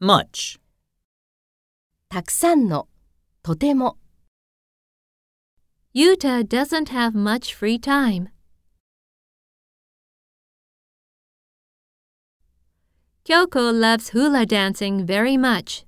much, たくさんの、とても。Yuta doesn't have much free time. Kyoko loves hula dancing very much.